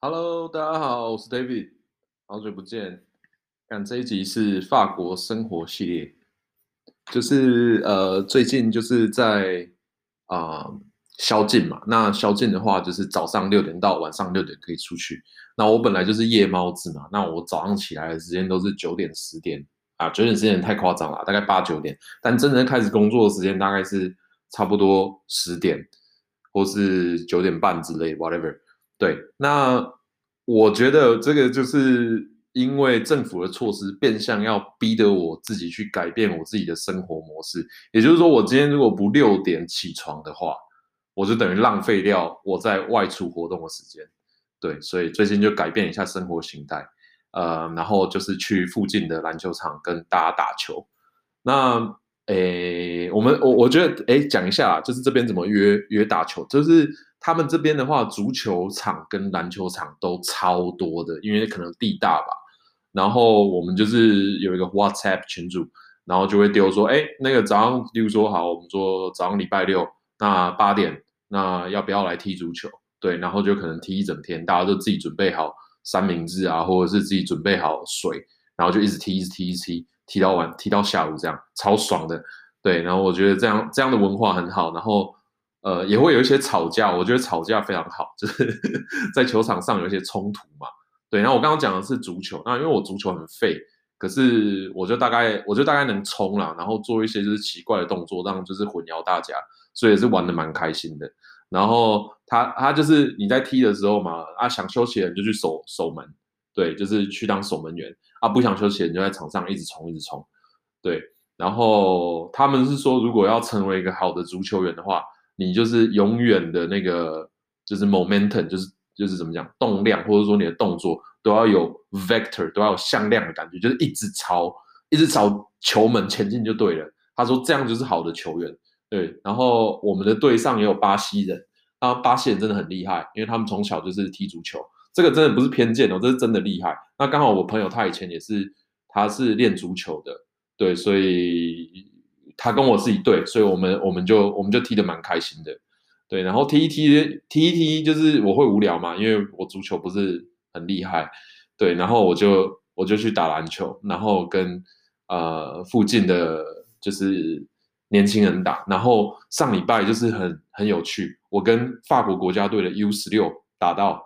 Hello，大家好，我是 David，好久不见。看这一集是法国生活系列，就是呃最近就是在啊、呃、宵禁嘛。那宵禁的话，就是早上六点到晚上六点可以出去。那我本来就是夜猫子嘛，那我早上起来的时间都是九点十点啊，九点十点太夸张了，大概八九点。但真正开始工作的时间大概是差不多十点或是九点半之类，whatever。对，那我觉得这个就是因为政府的措施，变相要逼得我自己去改变我自己的生活模式。也就是说，我今天如果不六点起床的话，我就等于浪费掉我在外出活动的时间。对，所以最近就改变一下生活形态，呃，然后就是去附近的篮球场跟大家打球。那诶，我们我我觉得诶，讲一下，就是这边怎么约约打球，就是。他们这边的话，足球场跟篮球场都超多的，因为可能地大吧。然后我们就是有一个 WhatsApp 群组，然后就会丢说，哎，那个早上，例如说好，我们说早上礼拜六，那八点，那要不要来踢足球？对，然后就可能踢一整天，大家都自己准备好三明治啊，或者是自己准备好水，然后就一直踢，一直踢，一直踢，踢到晚，踢到下午这样，超爽的。对，然后我觉得这样这样的文化很好，然后。呃，也会有一些吵架，我觉得吵架非常好，就是 在球场上有一些冲突嘛。对，然后我刚刚讲的是足球，那因为我足球很废，可是我就大概，我就大概能冲啦，然后做一些就是奇怪的动作，让就是混淆大家，所以也是玩的蛮开心的。然后他他就是你在踢的时候嘛，啊想休息了你就去守守门，对，就是去当守门员啊，不想休息你就在场上一直冲一直冲，对。然后他们是说，如果要成为一个好的足球员的话。你就是永远的那个，就是 momentum，就是就是怎么讲，动量，或者说你的动作都要有 vector，都要有向量的感觉，就是一直朝一直朝球门前进就对了。他说这样就是好的球员，对。然后我们的队上也有巴西人，啊，巴西人真的很厉害，因为他们从小就是踢足球，这个真的不是偏见哦，这是真的厉害。那刚好我朋友他以前也是，他是练足球的，对，所以。他跟我是一对，所以我们我们就我们就踢得蛮开心的，对，然后踢一踢踢一踢，就是我会无聊嘛，因为我足球不是很厉害，对，然后我就我就去打篮球，然后跟呃附近的就是年轻人打，然后上礼拜就是很很有趣，我跟法国国家队的 U 十六打到，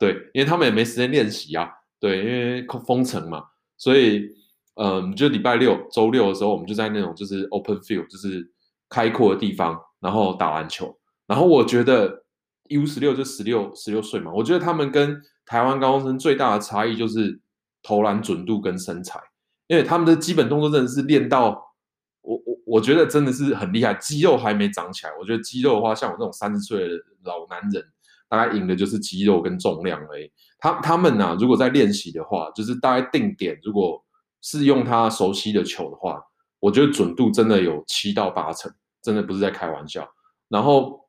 对，因为他们也没时间练习啊，对，因为封城嘛，所以。嗯，就礼拜六、周六的时候，我们就在那种就是 open field，就是开阔的地方，然后打篮球。然后我觉得 U 十六就十六十六岁嘛，我觉得他们跟台湾高中生最大的差异就是投篮准度跟身材，因为他们的基本动作真的是练到我我我觉得真的是很厉害，肌肉还没长起来。我觉得肌肉的话，像我这种三十岁的老男人，大概赢的就是肌肉跟重量而已。他他们啊，如果在练习的话，就是大概定点，如果是用他熟悉的球的话，我觉得准度真的有七到八成，真的不是在开玩笑。然后，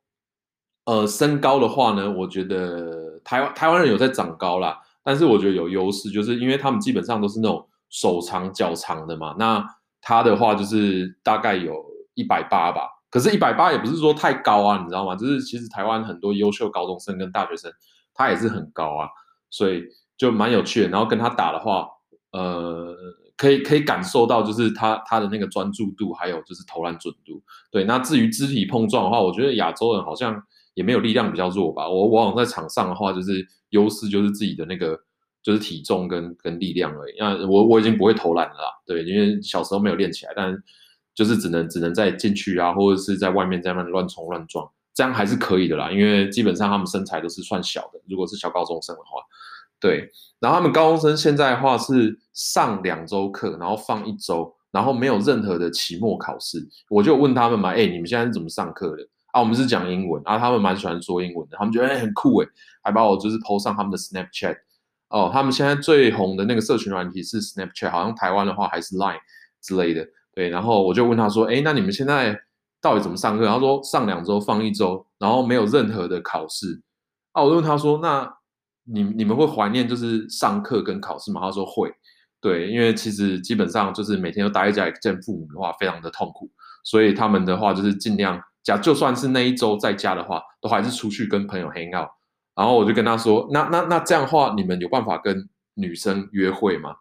呃，身高的话呢，我觉得台湾台湾人有在长高啦，但是我觉得有优势，就是因为他们基本上都是那种手长脚长的嘛。那他的话就是大概有一百八吧，可是，一百八也不是说太高啊，你知道吗？就是其实台湾很多优秀高中生跟大学生，他也是很高啊，所以就蛮有趣的。然后跟他打的话。呃，可以可以感受到，就是他他的那个专注度，还有就是投篮准度。对，那至于肢体碰撞的话，我觉得亚洲人好像也没有力量比较弱吧。我往往在场上的话，就是优势就是自己的那个就是体重跟跟力量而已。那我我已经不会投篮了，对，因为小时候没有练起来，但就是只能只能在禁区啊，或者是在外面在那乱冲乱撞，这样还是可以的啦。因为基本上他们身材都是算小的，如果是小高中生的话。对，然后他们高中生现在的话是上两周课，然后放一周，然后没有任何的期末考试。我就问他们嘛，哎，你们现在是怎么上课的？啊，我们是讲英文，啊，他们蛮喜欢说英文的，他们觉得哎很酷哎，还把我就是 po 上他们的 Snapchat。哦，他们现在最红的那个社群软体是 Snapchat，好像台湾的话还是 Line 之类的。对，然后我就问他说，哎，那你们现在到底怎么上课？他说上两周放一周，然后没有任何的考试。啊，我就问他说，那。你你们会怀念就是上课跟考试吗？他说会，对，因为其实基本上就是每天都待在家里见父母的话，非常的痛苦，所以他们的话就是尽量，假就算是那一周在家的话，都还是出去跟朋友 hang out，然后我就跟他说，那那那这样的话，你们有办法跟女生约会吗？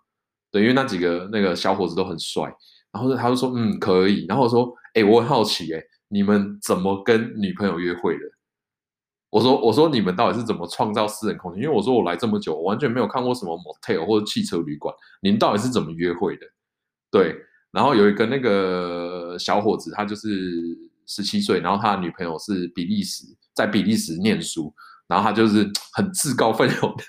对，因为那几个那个小伙子都很帅。然后他就说，嗯，可以。然后我说，哎，我很好奇，哎，你们怎么跟女朋友约会的？我说，我说你们到底是怎么创造私人空间？因为我说我来这么久，我完全没有看过什么 motel 或者汽车旅馆，你们到底是怎么约会的？对。然后有一个那个小伙子，他就是十七岁，然后他的女朋友是比利时，在比利时念书。然后他就是 很自告奋勇的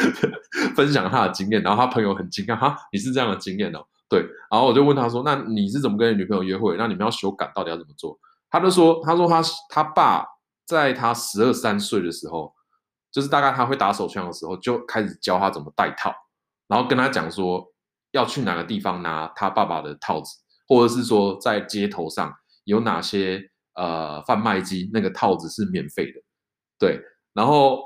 分享他的经验，然后他朋友很惊讶，哈，你是这样的经验哦？对，然后我就问他说，那你是怎么跟你女朋友约会？那你们要修改到底要怎么做？他就说，他说他他爸在他十二三岁的时候，就是大概他会打手枪的时候，就开始教他怎么戴套，然后跟他讲说要去哪个地方拿他爸爸的套子，或者是说在街头上有哪些呃贩卖机，那个套子是免费的，对。然后，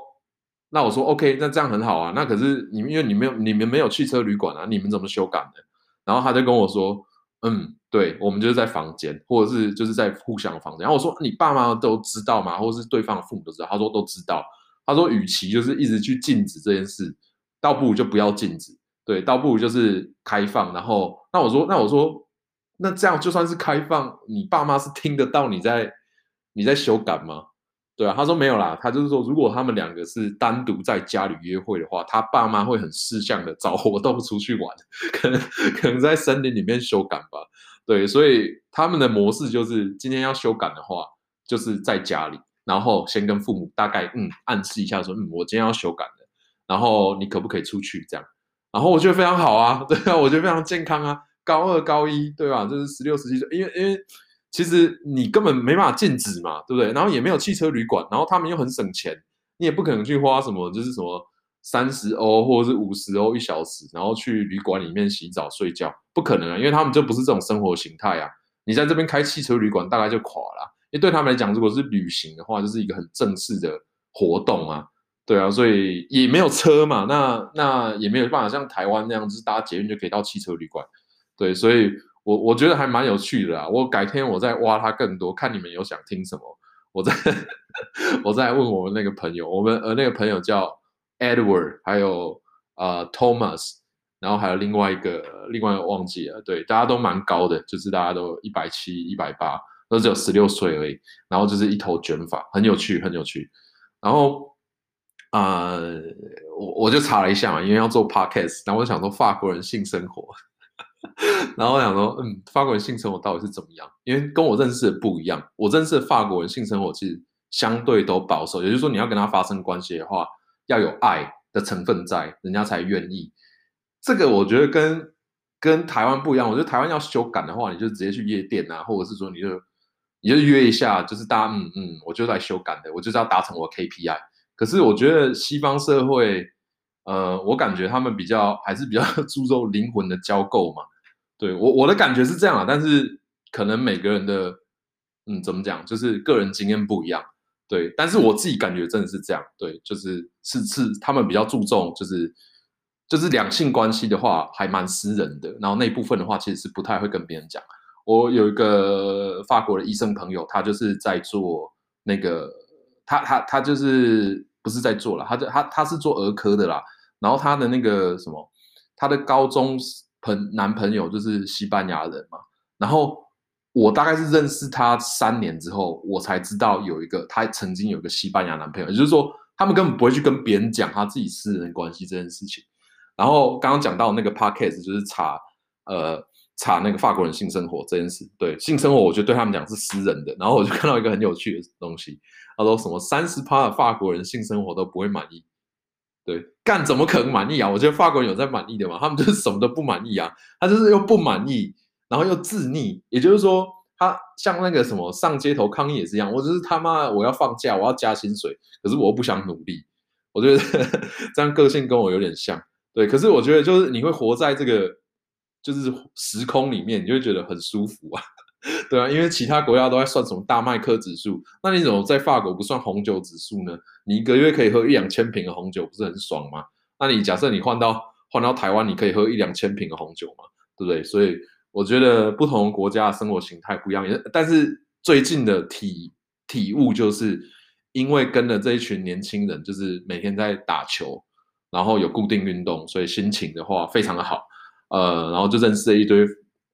那我说 OK，那这样很好啊。那可是你们，因为你们有，你们没有汽车旅馆啊，你们怎么修改的？然后他就跟我说，嗯，对，我们就是在房间，或者是就是在互相房间。然后我说，你爸妈都知道吗？或者是对方的父母都知道？他说都知道。他说，与其就是一直去禁止这件事，倒不如就不要禁止，对，倒不如就是开放。然后，那我说，那我说，那这样就算是开放，你爸妈是听得到你在你在修改吗？对啊，他说没有啦，他就是说，如果他们两个是单独在家里约会的话，他爸妈会很识相的找活动出去玩，可能可能在森林里面修改吧。对，所以他们的模式就是，今天要修改的话，就是在家里，然后先跟父母大概嗯暗示一下说，嗯，我今天要修改的，然后你可不可以出去这样？然后我觉得非常好啊，对啊，我觉得非常健康啊，高二高一对吧？就是十六十七岁，因为因为。其实你根本没办法禁止嘛，对不对？然后也没有汽车旅馆，然后他们又很省钱，你也不可能去花什么，就是什么三十欧或者是五十欧一小时，然后去旅馆里面洗澡睡觉，不可能啊，因为他们就不是这种生活形态啊。你在这边开汽车旅馆，大概就垮了，因为对他们来讲，如果是旅行的话，就是一个很正式的活动啊，对啊，所以也没有车嘛，那那也没有办法像台湾那样，就是搭捷运就可以到汽车旅馆，对，所以。我我觉得还蛮有趣的啊！我改天我再挖他更多，看你们有想听什么，我再 我再问我们那个朋友，我们呃那个朋友叫 Edward，还有呃 Thomas，然后还有另外一个另外一个忘记了，对，大家都蛮高的，就是大家都一百七、一百八，都只有十六岁而已，然后就是一头卷发，很有趣，很有趣。然后啊、我我就查了一下嘛，因为要做 Podcast，然后我想说法国人性生活。然后我想说，嗯，法国人性生活到底是怎么样？因为跟我认识的不一样，我认识的法国人性生活其实相对都保守，也就是说，你要跟他发生关系的话，要有爱的成分在，人家才愿意。这个我觉得跟跟台湾不一样。我觉得台湾要修改的话，你就直接去夜店啊，或者是说你就你就约一下，就是大家嗯嗯，我就来修改的，我就是要达成我 KPI。可是我觉得西方社会，呃，我感觉他们比较还是比较 注重灵魂的交媾嘛。对我我的感觉是这样啊，但是可能每个人的嗯怎么讲，就是个人经验不一样，对，但是我自己感觉真的是这样，对，就是是是他们比较注重就是就是两性关系的话还蛮私人的，然后那一部分的话其实是不太会跟别人讲。我有一个法国的医生朋友，他就是在做那个他他他就是不是在做了，他就他他是做儿科的啦，然后他的那个什么他的高中。朋男朋友就是西班牙人嘛，然后我大概是认识他三年之后，我才知道有一个他曾经有一个西班牙男朋友，也就是说他们根本不会去跟别人讲他自己私人关系这件事情。然后刚刚讲到那个 podcast 就是查呃查那个法国人性生活这件事，对性生活我觉得对他们讲是私人的。然后我就看到一个很有趣的东西，他说什么三十趴的法国人性生活都不会满意。对，干怎么可能满意啊？我觉得法国人有在满意的嘛，他们就是什么都不满意啊，他就是又不满意，然后又自溺，也就是说，他像那个什么上街头抗议也是一样，我就是他妈我要放假，我要加薪水，可是我又不想努力，我觉得呵 呵这样个性跟我有点像，对，可是我觉得就是你会活在这个就是时空里面，你就会觉得很舒服啊。对啊，因为其他国家都在算什么大麦克指数，那你怎么在法国不算红酒指数呢？你一个月可以喝一两千瓶的红酒，不是很爽吗？那你假设你换到换到台湾，你可以喝一两千瓶的红酒吗？对不对？所以我觉得不同国家的生活形态不一样，但是最近的体体悟就是，因为跟了这一群年轻人，就是每天在打球，然后有固定运动，所以心情的话非常的好。呃，然后就认识了一堆，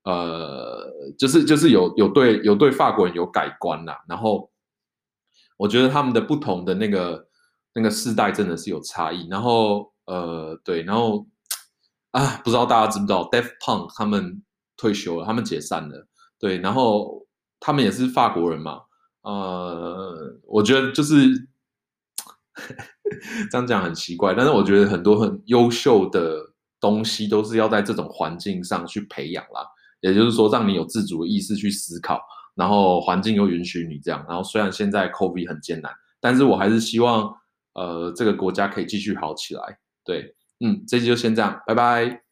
呃，就是就是有有对有对法国人有改观啦。然后我觉得他们的不同的那个那个世代真的是有差异。然后呃，对，然后啊，不知道大家知不知道，Daft Punk 他们退休了，他们解散了。对，然后他们也是法国人嘛。呃，我觉得就是 这样讲很奇怪，但是我觉得很多很优秀的。东西都是要在这种环境上去培养啦，也就是说，让你有自主的意识去思考，然后环境又允许你这样。然后虽然现在 COVID 很艰难，但是我还是希望，呃，这个国家可以继续好起来。对，嗯，这期就先这样，拜拜。